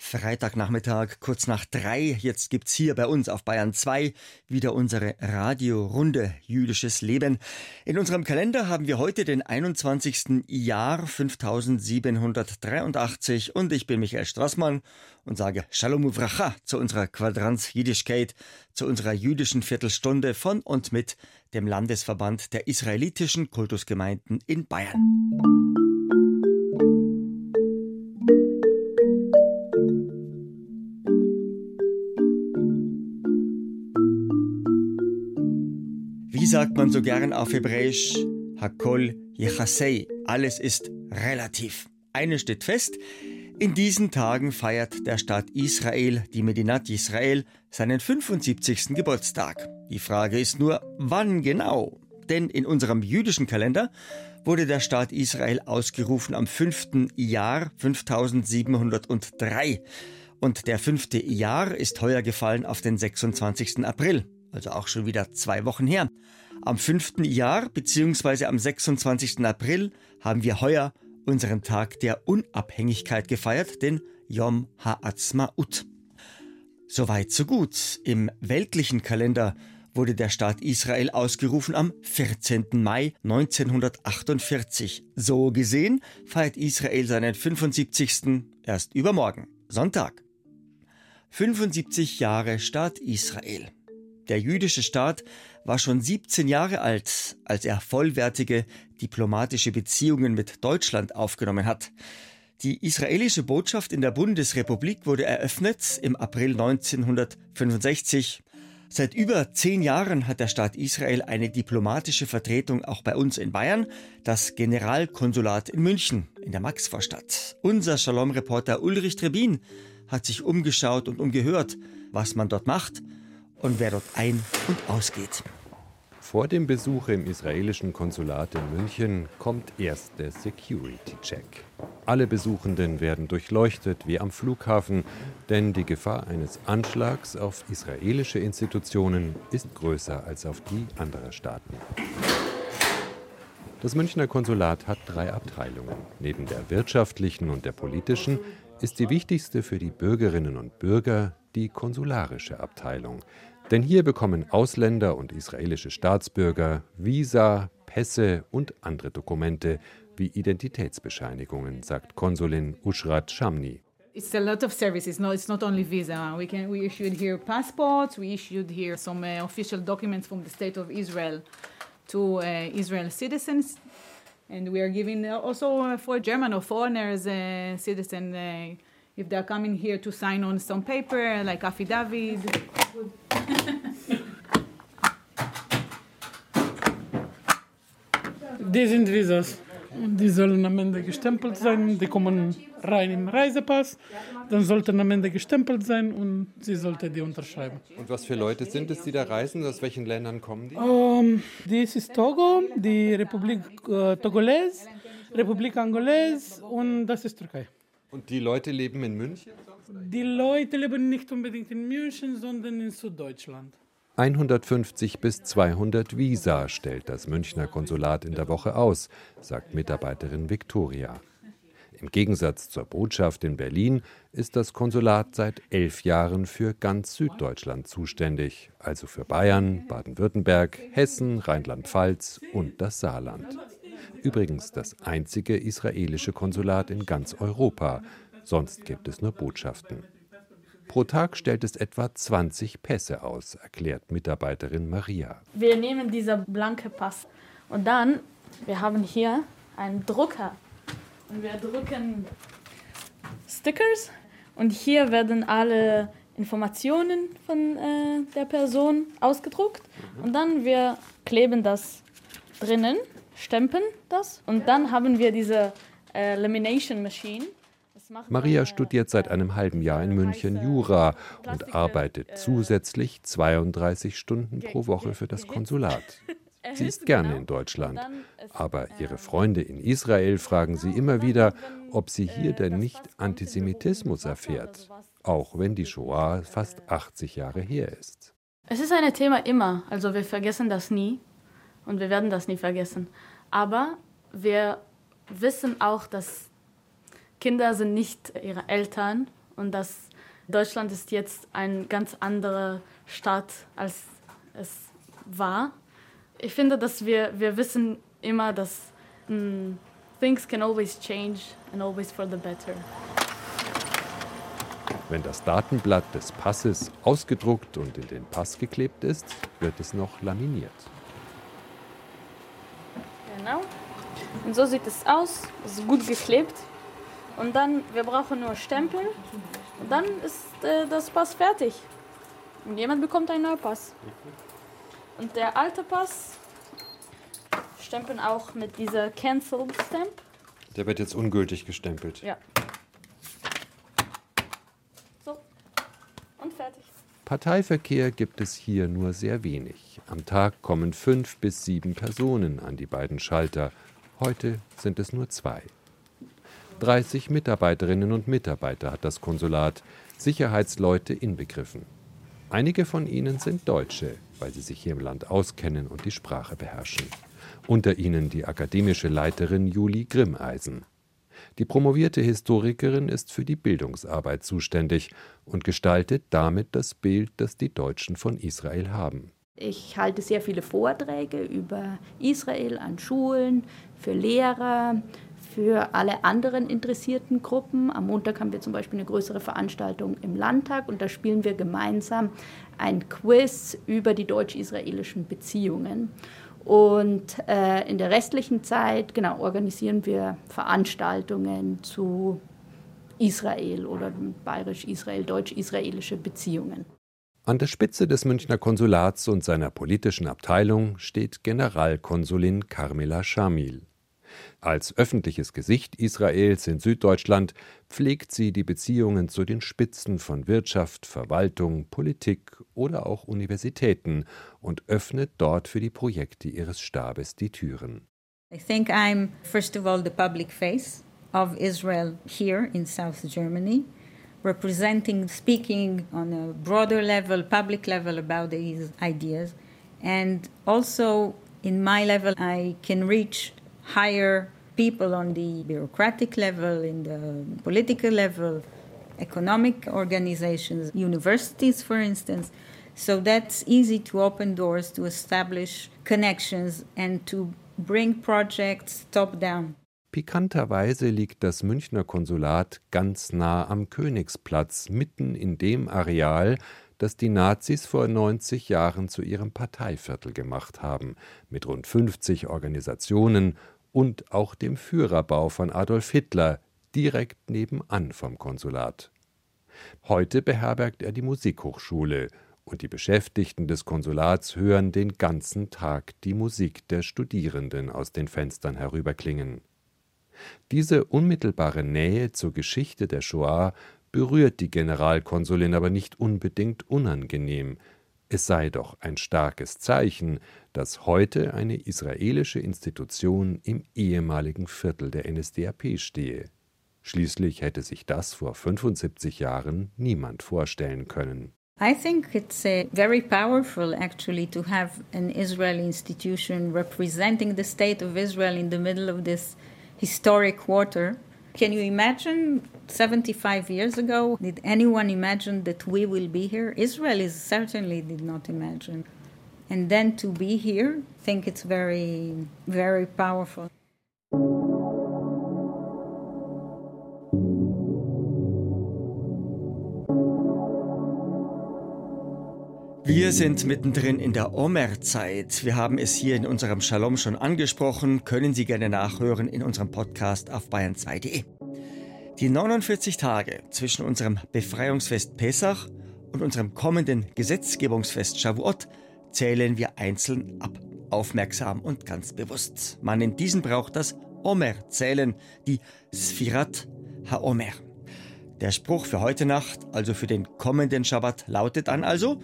Freitagnachmittag, kurz nach drei. Jetzt gibt's hier bei uns auf Bayern 2 wieder unsere Radiorunde Jüdisches Leben. In unserem Kalender haben wir heute den 21. Jahr 5783 und ich bin Michael Strassmann und sage Shalom Uvracha zu unserer Quadranz Jiddischkeit, zu unserer jüdischen Viertelstunde von und mit dem Landesverband der israelitischen Kultusgemeinden in Bayern. So gern auf Hebräisch? Hakol Yechasei. Alles ist relativ. Eines steht fest. In diesen Tagen feiert der Staat Israel, die Medinat Israel, seinen 75. Geburtstag. Die Frage ist nur, wann genau? Denn in unserem jüdischen Kalender wurde der Staat Israel ausgerufen am 5. Jahr 5703. Und der fünfte Jahr ist heuer gefallen auf den 26. April, also auch schon wieder zwei Wochen her. Am 5. Jahr bzw. am 26. April haben wir heuer unseren Tag der Unabhängigkeit gefeiert, den Yom Ha'atzma'ut. Soweit so gut. Im weltlichen Kalender wurde der Staat Israel ausgerufen am 14. Mai 1948. So gesehen feiert Israel seinen 75. erst übermorgen, Sonntag. 75 Jahre Staat Israel. Der jüdische Staat war schon 17 Jahre alt, als er vollwertige diplomatische Beziehungen mit Deutschland aufgenommen hat. Die israelische Botschaft in der Bundesrepublik wurde eröffnet im April 1965. Seit über zehn Jahren hat der Staat Israel eine diplomatische Vertretung auch bei uns in Bayern, das Generalkonsulat in München in der Maxvorstadt. Unser Shalom-Reporter Ulrich Trebin hat sich umgeschaut und umgehört, was man dort macht und wer dort ein- und ausgeht. Vor dem Besuch im israelischen Konsulat in München kommt erst der Security-Check. Alle Besuchenden werden durchleuchtet wie am Flughafen, denn die Gefahr eines Anschlags auf israelische Institutionen ist größer als auf die anderer Staaten. Das Münchner Konsulat hat drei Abteilungen. Neben der wirtschaftlichen und der politischen ist die wichtigste für die Bürgerinnen und Bürger die konsularische Abteilung. Denn hier bekommen Ausländer und israelische Staatsbürger Visa, Pässe und andere Dokumente wie Identitätsbescheinigungen, sagt Konsulin Ushrat Shamni. It's a lot of services. No, it's not only visa. We can we issued here passports. We issued here some uh, official documents from the state of Israel to uh, Israel citizens, and we are giving also uh, for German or foreigners uh, citizen uh, if they're coming here to sign on some paper like affidavit. Die sind Visas. Die sollen am Ende gestempelt sein. Die kommen rein im Reisepass. Dann sollten am Ende gestempelt sein und sie sollte die unterschreiben. Und was für Leute sind es, die da reisen? Aus welchen Ländern kommen die? Um, dies ist Togo, die Republik äh, Togolese, Republik Angolese und das ist Türkei. Und die Leute leben in München? Die Leute leben nicht unbedingt in München, sondern in Süddeutschland. 150 bis 200 Visa stellt das Münchner Konsulat in der Woche aus, sagt Mitarbeiterin Viktoria. Im Gegensatz zur Botschaft in Berlin ist das Konsulat seit elf Jahren für ganz Süddeutschland zuständig, also für Bayern, Baden-Württemberg, Hessen, Rheinland-Pfalz und das Saarland. Übrigens das einzige israelische Konsulat in ganz Europa, sonst gibt es nur Botschaften. Pro Tag stellt es etwa 20 Pässe aus, erklärt Mitarbeiterin Maria. Wir nehmen dieser blanke Pass. Und dann, wir haben hier einen Drucker. Und wir drucken Stickers. Und hier werden alle Informationen von äh, der Person ausgedruckt. Und dann wir kleben das drinnen, stempeln das und dann haben wir diese äh, Lamination Machine Maria studiert seit einem halben Jahr in München Jura und arbeitet zusätzlich 32 Stunden pro Woche für das Konsulat. Sie ist gerne in Deutschland, aber ihre Freunde in Israel fragen sie immer wieder, ob sie hier denn nicht Antisemitismus erfährt, auch wenn die Shoah fast 80 Jahre her ist. Es ist ein Thema immer, also wir vergessen das nie. und wir werden das nie vergessen. Aber wir wissen auch, dass Kinder sind nicht ihre Eltern und dass Deutschland ist jetzt ein ganz anderer Staat, als es war. Ich finde, dass wir, wir wissen immer, dass mm, things can always change and always for the better. Wenn das Datenblatt des Passes ausgedruckt und in den Pass geklebt ist, wird es noch laminiert. Genau. Und so sieht es aus. Es ist gut geklebt. Und dann, wir brauchen nur Stempel. Und dann ist äh, das Pass fertig. Und jemand bekommt einen neuen Pass. Und der alte Pass stempeln auch mit dieser Cancel Stamp. Der wird jetzt ungültig gestempelt. Ja. So. Und fertig. Parteiverkehr gibt es hier nur sehr wenig. Am Tag kommen fünf bis sieben Personen an die beiden Schalter. Heute sind es nur zwei. 30 Mitarbeiterinnen und Mitarbeiter hat das Konsulat, Sicherheitsleute inbegriffen. Einige von ihnen sind Deutsche, weil sie sich hier im Land auskennen und die Sprache beherrschen. Unter ihnen die akademische Leiterin Julie Grimmeisen. Die promovierte Historikerin ist für die Bildungsarbeit zuständig und gestaltet damit das Bild, das die Deutschen von Israel haben. Ich halte sehr viele Vorträge über Israel an Schulen, für Lehrer, für alle anderen interessierten Gruppen. Am Montag haben wir zum Beispiel eine größere Veranstaltung im Landtag und da spielen wir gemeinsam ein Quiz über die deutsch-israelischen Beziehungen. Und äh, in der restlichen Zeit genau, organisieren wir Veranstaltungen zu Israel oder bayerisch-israel, deutsch-israelische Beziehungen. An der Spitze des Münchner Konsulats und seiner politischen Abteilung steht Generalkonsulin Carmela Schamil. Als öffentliches Gesicht Israels in Süddeutschland pflegt sie die Beziehungen zu den Spitzen von Wirtschaft, Verwaltung, Politik oder auch Universitäten und öffnet dort für die Projekte ihres Stabes die Türen. I think I'm first of all the public face of Israel here in South Germany, representing, speaking on a broader level, public level about these ideas. And also in my level, I can reach hire people on the bureaucratic level, in the political level, economic organizations, universities, for instance. So that's easy to open doors, to establish connections, and to bring projects top down. Pikanterweise liegt das Münchner Konsulat ganz nah am Königsplatz, mitten in dem Areal, das die Nazis vor 90 Jahren zu ihrem Parteiviertel gemacht haben, mit rund 50 Organisationen und auch dem Führerbau von Adolf Hitler direkt nebenan vom Konsulat. Heute beherbergt er die Musikhochschule und die Beschäftigten des Konsulats hören den ganzen Tag die Musik der Studierenden aus den Fenstern herüberklingen. Diese unmittelbare Nähe zur Geschichte der Shoah berührt die Generalkonsulin aber nicht unbedingt unangenehm, es sei doch ein starkes Zeichen, dass heute eine israelische Institution im ehemaligen Viertel der NSDAP stehe. Schließlich hätte sich das vor 75 Jahren niemand vorstellen können. I think it's uh, very powerful actually to have an Israeli institution representing the state of Israel in the middle of this historic quarter. Can you imagine 75 years ago? Did anyone imagine that we will be here? Israel is certainly did not imagine. And then to be here, I think it's very, very powerful. Wir sind mittendrin in der Omer-Zeit. Wir haben es hier in unserem Shalom schon angesprochen, können Sie gerne nachhören in unserem Podcast auf bayern2.de. Die 49 Tage zwischen unserem Befreiungsfest Pesach und unserem kommenden Gesetzgebungsfest Shavuot zählen wir einzeln ab. Aufmerksam und ganz bewusst. Man in diesen braucht das Omer-Zählen, die Sfirat HaOmer. Der Spruch für heute Nacht, also für den kommenden Shabbat, lautet dann also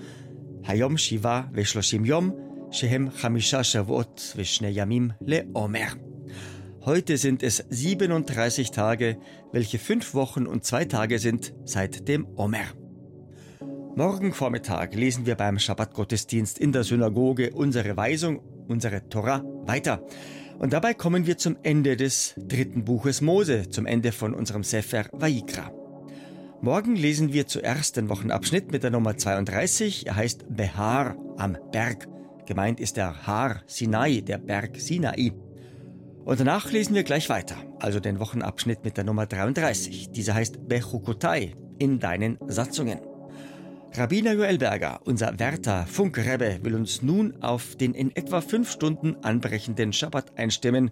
היום שבעה ושלושים יום, שהם חמישה שבועות ושני ימים לעומר. Heute sind es 37 Tage, welche fünf Wochen und zwei Tage sind seit dem Omer. Morgen Vormittag lesen wir beim Schabbatgottesdienst in der Synagoge unsere Weisung unsere Tora weiter. Und dabei kommen wir zum Ende des dritten Buches Mose, zum Ende von unserem Sefer Vaikra. Morgen lesen wir zuerst den Wochenabschnitt mit der Nummer 32. Er heißt Behar am Berg. Gemeint ist der Har Sinai, der Berg Sinai. Und danach lesen wir gleich weiter, also den Wochenabschnitt mit der Nummer 33. Dieser heißt Bechukotai in deinen Satzungen. Rabbiner Joel Berger, unser Wärter Funkrebbe, will uns nun auf den in etwa fünf Stunden anbrechenden Schabbat einstimmen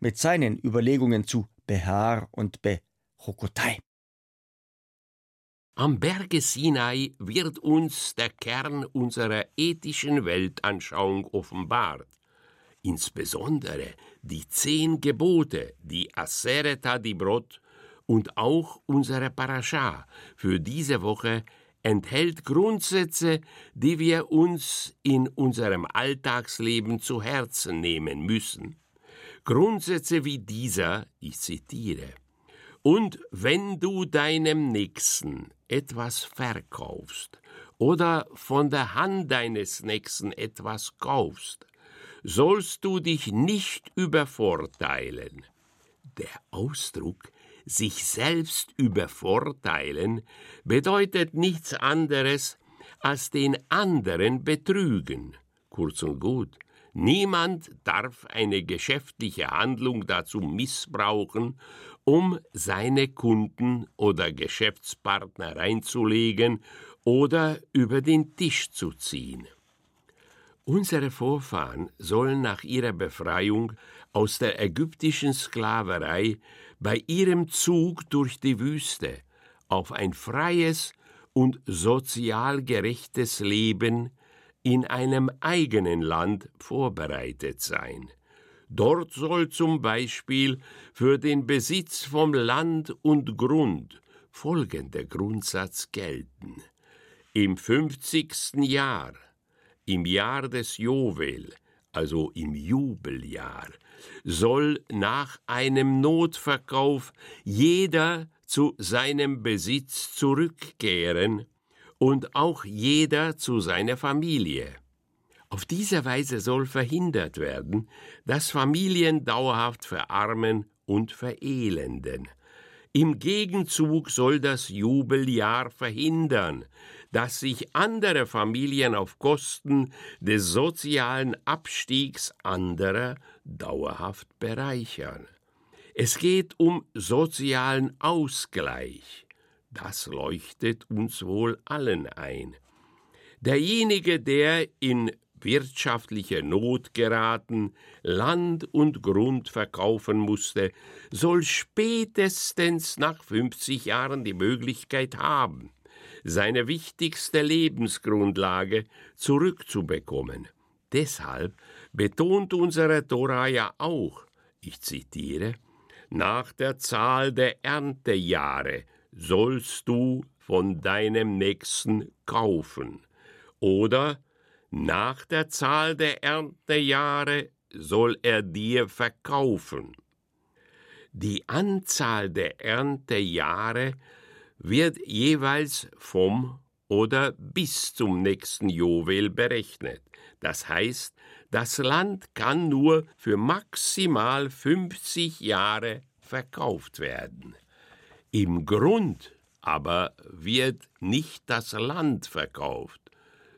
mit seinen Überlegungen zu Behar und Bechukotai. Am Berge Sinai wird uns der Kern unserer ethischen Weltanschauung offenbart. Insbesondere die zehn Gebote, die Asereta Dibrot und auch unsere Parascha für diese Woche enthält Grundsätze, die wir uns in unserem Alltagsleben zu Herzen nehmen müssen. Grundsätze wie dieser, ich zitiere, und wenn du deinem Nächsten etwas verkaufst oder von der Hand deines Nächsten etwas kaufst, sollst du dich nicht übervorteilen. Der Ausdruck sich selbst übervorteilen bedeutet nichts anderes als den anderen betrügen. Kurz und gut, niemand darf eine geschäftliche Handlung dazu missbrauchen, um seine Kunden oder Geschäftspartner reinzulegen oder über den Tisch zu ziehen. Unsere Vorfahren sollen nach ihrer Befreiung aus der ägyptischen Sklaverei bei ihrem Zug durch die Wüste auf ein freies und sozial gerechtes Leben in einem eigenen Land vorbereitet sein. Dort soll zum Beispiel für den Besitz vom Land und Grund folgender Grundsatz gelten. Im fünfzigsten Jahr, im Jahr des Jovel, also im Jubeljahr, soll nach einem Notverkauf jeder zu seinem Besitz zurückkehren und auch jeder zu seiner Familie. Auf diese Weise soll verhindert werden, dass Familien dauerhaft verarmen und verelenden. Im Gegenzug soll das Jubeljahr verhindern, dass sich andere Familien auf Kosten des sozialen Abstiegs anderer dauerhaft bereichern. Es geht um sozialen Ausgleich. Das leuchtet uns wohl allen ein. Derjenige, der in wirtschaftliche Not geraten, Land und Grund verkaufen musste, soll spätestens nach 50 Jahren die Möglichkeit haben, seine wichtigste Lebensgrundlage zurückzubekommen. Deshalb betont unsere Tora ja auch, ich zitiere, nach der Zahl der Erntejahre sollst du von deinem Nächsten kaufen. Oder nach der Zahl der Erntejahre soll er dir verkaufen. Die Anzahl der Erntejahre wird jeweils vom oder bis zum nächsten Juwel berechnet. Das heißt, das Land kann nur für maximal 50 Jahre verkauft werden. Im Grund aber wird nicht das Land verkauft,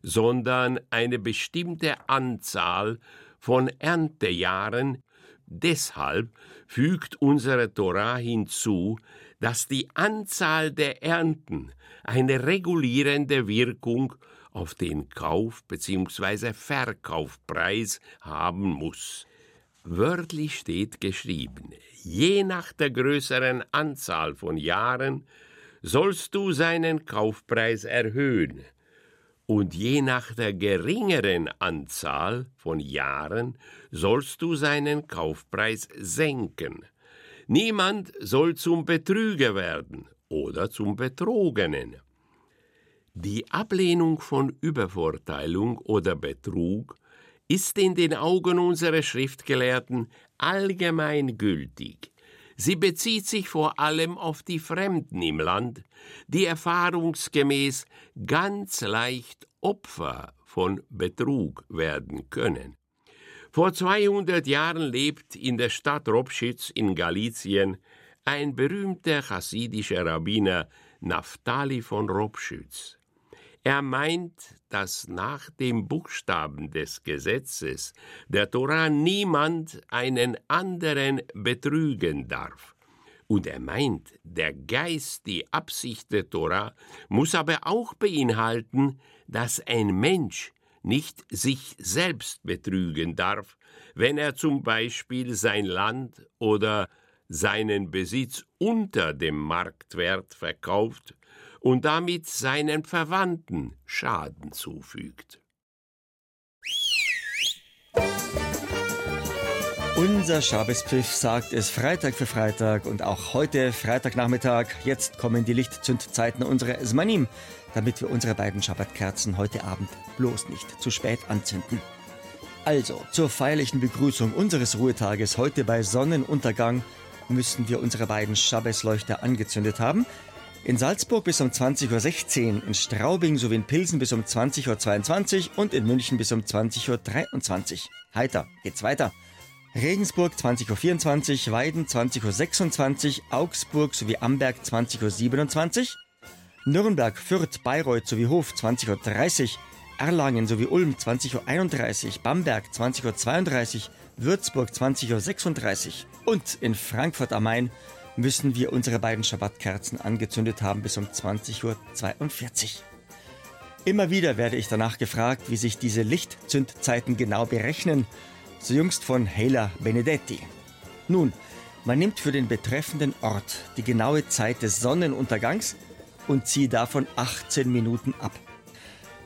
sondern eine bestimmte Anzahl von Erntejahren. Deshalb fügt unsere Torah hinzu, dass die Anzahl der Ernten eine regulierende Wirkung auf den Kauf bzw. Verkaufpreis haben muss. Wörtlich steht geschrieben, je nach der größeren Anzahl von Jahren sollst du seinen Kaufpreis erhöhen, und je nach der geringeren Anzahl von Jahren sollst du seinen Kaufpreis senken. Niemand soll zum Betrüger werden oder zum Betrogenen. Die Ablehnung von Übervorteilung oder Betrug ist in den Augen unserer Schriftgelehrten allgemein gültig. Sie bezieht sich vor allem auf die Fremden im Land, die erfahrungsgemäß ganz leicht Opfer von Betrug werden können. Vor 200 Jahren lebt in der Stadt Robschitz in Galizien ein berühmter chassidischer Rabbiner Naphtali von Robschütz. Er meint, dass nach dem Buchstaben des Gesetzes der Tora niemand einen anderen betrügen darf. Und er meint, der Geist, die Absicht der Tora, muss aber auch beinhalten, dass ein Mensch nicht sich selbst betrügen darf, wenn er zum Beispiel sein Land oder seinen Besitz unter dem Marktwert verkauft und damit seinen Verwandten Schaden zufügt. Unser Schabespfiff sagt es Freitag für Freitag und auch heute Freitagnachmittag. Jetzt kommen die Lichtzündzeiten unserer Esmanim, damit wir unsere beiden Schabbatkerzen heute Abend bloß nicht zu spät anzünden. Also, zur feierlichen Begrüßung unseres Ruhetages heute bei Sonnenuntergang müssen wir unsere beiden Schabbesleuchter angezündet haben. In Salzburg bis um 20.16 Uhr, in Straubing sowie in Pilsen bis um 20.22 Uhr und in München bis um 20.23 Uhr. Heiter geht's weiter. Regensburg 20.24 Uhr, Weiden 20.26 Uhr, Augsburg sowie Amberg 20.27 Uhr, Nürnberg, Fürth, Bayreuth sowie Hof 20.30 Uhr, Erlangen sowie Ulm 20.31 Uhr, Bamberg 20.32 Uhr, Würzburg 20.36 Uhr und in Frankfurt am Main müssen wir unsere beiden Schabbatkerzen angezündet haben bis um 20.42 Uhr. Immer wieder werde ich danach gefragt, wie sich diese Lichtzündzeiten genau berechnen so jüngst von Hela Benedetti. Nun, man nimmt für den betreffenden Ort die genaue Zeit des Sonnenuntergangs und zieht davon 18 Minuten ab.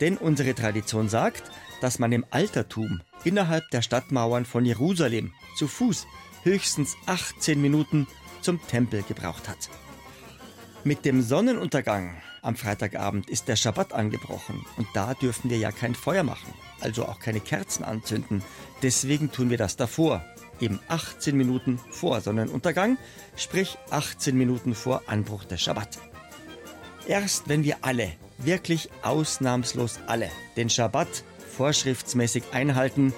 Denn unsere Tradition sagt, dass man im Altertum innerhalb der Stadtmauern von Jerusalem zu Fuß höchstens 18 Minuten zum Tempel gebraucht hat. Mit dem Sonnenuntergang am Freitagabend ist der Schabbat angebrochen und da dürfen wir ja kein Feuer machen, also auch keine Kerzen anzünden. Deswegen tun wir das davor, eben 18 Minuten vor Sonnenuntergang, sprich 18 Minuten vor Anbruch des Schabbat. Erst wenn wir alle, wirklich ausnahmslos alle, den Schabbat vorschriftsmäßig einhalten,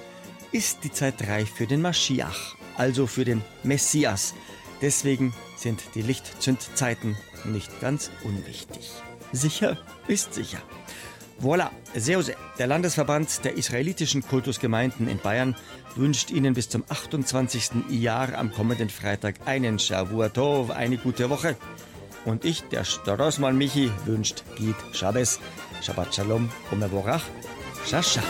ist die Zeit reif für den Maschiach, also für den Messias. Deswegen sind die Lichtzündzeiten nicht ganz unwichtig. Sicher ist sicher. Voilà, Seose, der Landesverband der israelitischen Kultusgemeinden in Bayern wünscht Ihnen bis zum 28. Jahr am kommenden Freitag einen Shavuot eine gute Woche. Und ich, der Storosmann Michi, wünscht Gid Shabbos, Shabbat Shalom, Omevorach, Shasha.